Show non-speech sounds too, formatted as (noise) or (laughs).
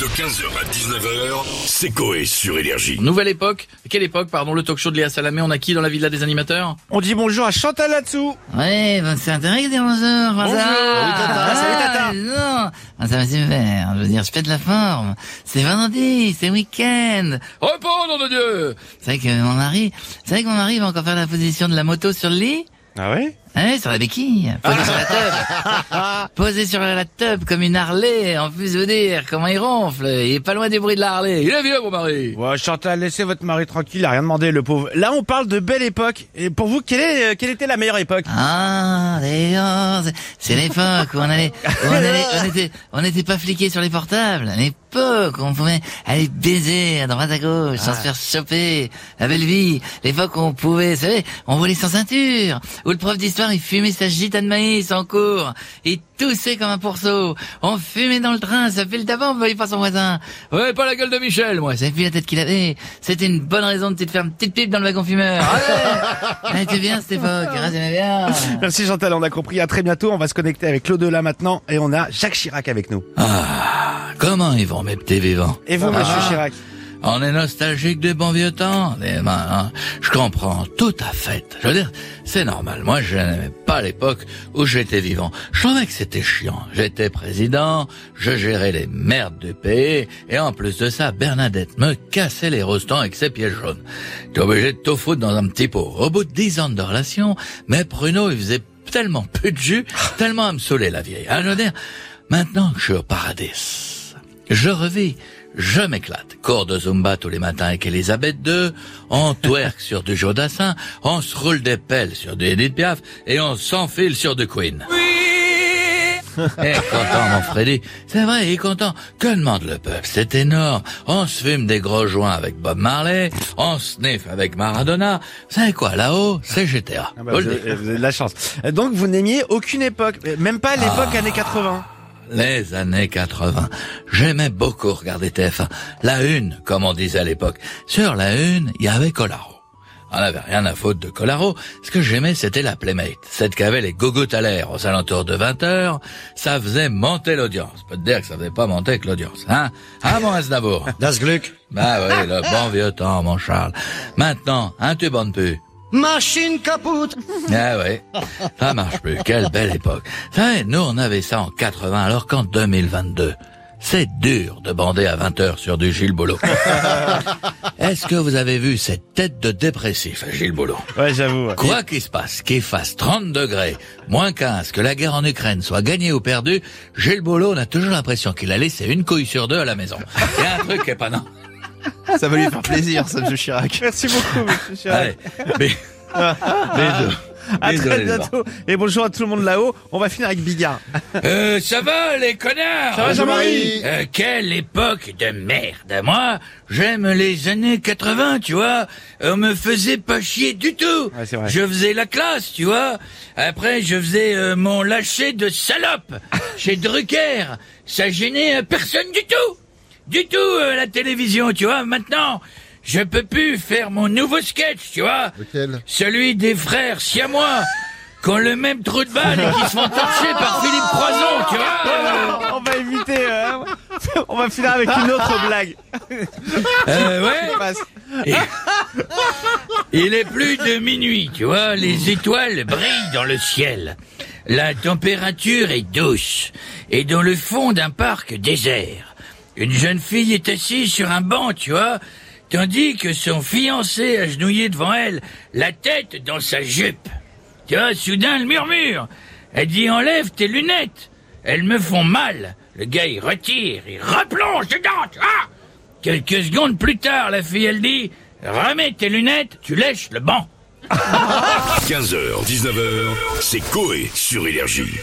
De 15h à 19h, c'est Coé sur Énergie. Nouvelle époque. Quelle époque, pardon, le talk show de Léa Salamé, on a qui dans la villa des animateurs? On dit bonjour à Chantal là-dessous. Ouais, ben c'est intéressant de dire bonjour. Bonjour. Salut, Tata. Salut, Tata. Non, Ah, ça va super. Je veux dire, je pète la forme. C'est vendredi, c'est week-end. Repos, nom de Dieu Vous savez que mon mari, vous savez que mon mari va encore faire la position de la moto sur le lit? Ah ouais? Ouais, sur la béquille, posé sur la (laughs) tub. posé sur la tub comme une Harley, en plus vous dire comment il ronfle. Il est pas loin du bruit de la Harley. Il est vieux, mon mari Ouais, Chantal, laissez votre mari tranquille, il a rien demandé, le pauvre. Là, on parle de belle époque. Et pour vous, quelle, est, euh, quelle était la meilleure époque? Ah, d'ailleurs, c'est- c'est l'époque où on allait, où on allait, on était, on n'était pas fliqués sur les portables. L'époque où on pouvait aller baiser à droite à gauche sans se faire choper. La belle vie. L'époque où on pouvait, vous savez, on volait sans ceinture. Où le prof d'histoire, il fumait sa gita de maïs en cours. Il toussait comme un pourceau. On fumait dans le train, ça fait le tabac, on voyait pas son voisin. Ouais, pas la gueule de Michel, moi. Savez plus la tête qu'il avait. C'était une bonne raison de te faire une petite pipe dans le wagon fumeur. Bien cette époque. Ah, j'aimais bien. (laughs) Merci Chantal, on a compris. À très bientôt. On va se connecter avec l'au-delà maintenant. Et on a Jacques Chirac avec nous. Comment ils vont, mes petits vivants? Et vous, monsieur Chirac? On est nostalgique des bons vieux temps, mains, hein. Je comprends tout à fait. Je veux dire, c'est normal. Moi, je n'aimais pas l'époque où j'étais vivant. Je trouvais que c'était chiant. J'étais président, je gérais les merdes du pays, et en plus de ça, Bernadette me cassait les rostons avec ses pieds jaunes. J'étais obligé de tout foutre dans un petit pot. Au bout de dix ans de relation, mais Pruno, il faisait tellement peu de jus, (laughs) tellement à me saouler la vieille. Ah, je veux dire, maintenant que je suis au paradis, je revis, je m'éclate. Cours de Zumba tous les matins avec Elisabeth II, on (laughs) twerk sur du Jodassin, on se roule des pelles sur du Edith Piaf et on s'enfile sur du Queen. Oui Eh, content mon Freddy. C'est vrai, il est content. Que demande le peuple? C'est énorme. On se fume des gros joints avec Bob Marley, on sniff avec Maradona. Vous savez quoi, là-haut, c'est GTA. Ah bah, Vous avez, vous avez de la chance. Euh, Donc, vous n'aimiez aucune époque. Même pas l'époque années 80. Les années 80. J'aimais beaucoup regarder TF1. La une, comme on disait à l'époque. Sur la une, il y avait Colaro. On n'avait rien à foutre de Colaro. Ce que j'aimais, c'était la Playmate. Celle qui avait les à l'air aux alentours de 20 heures. Ça faisait monter l'audience. Je peux te dire que ça faisait pas monter que l'audience. Hein? Ah, mon Aznavour? Das Glück. Bah oui, le bon vieux temps, mon Charles. Maintenant, un tube en pu. Machine kaputt. (laughs) Ah ouais, ça marche plus. Quelle belle époque. Savez, nous on avait ça en 80, alors qu'en 2022, c'est dur de bander à 20 heures sur du Gilles Boulot. (laughs) Est-ce que vous avez vu cette tête de dépressif, Gilles Boulot Ouais, j'avoue. ouais. Quoi qu'il se passe, qu'il fasse 30 degrés, moins 15, que la guerre en Ukraine soit gagnée ou perdue, Gilles Boulot, on a toujours l'impression qu'il a laissé une couille sur deux à la maison. Il y a un truc qui est pas non. Ça va lui faire plaisir, ça, monsieur Chirac. Merci beaucoup, monsieur Chirac. Allez, mais... (laughs) Bisous. À Désolé, très bientôt. Et bonjour à tout le monde là-haut. On va finir avec Bigard. Euh, ça va, les connards? Ça va, Jean-Marie? Euh, Quelle époque de merde Moi, j'aime les années 80, tu vois. On me faisait pas chier du tout. Ouais, vrai. Je faisais la classe, tu vois. Après, je faisais euh, mon lâcher de salope chez Drucker. Ça gênait euh, personne du tout. Du tout, euh, la télévision, tu vois. Maintenant, je peux plus faire mon nouveau sketch, tu vois. Lequel Celui des frères siamois qui ont le même trou de balle et qui se font torcher par (laughs) Philippe Croison, tu vois. (laughs) on va éviter. euh, on va finir avec une autre blague. Euh, ouais. Et- Il est plus de minuit, tu vois, les étoiles brillent dans le ciel. La température est douce et dans le fond d'un parc désert. Une jeune fille est assise sur un banc, tu vois, tandis que son fiancé agenouillé devant elle, la tête dans sa jupe. Tu vois, soudain elle murmure. Elle dit enlève tes lunettes. Elles me font mal. Le gars il retire, il replonge dedans. vois. Quelques secondes plus tard, la fille elle dit remets tes lunettes, tu lèches le banc. (laughs) 15h, 19h, c'est Coé sur Énergie.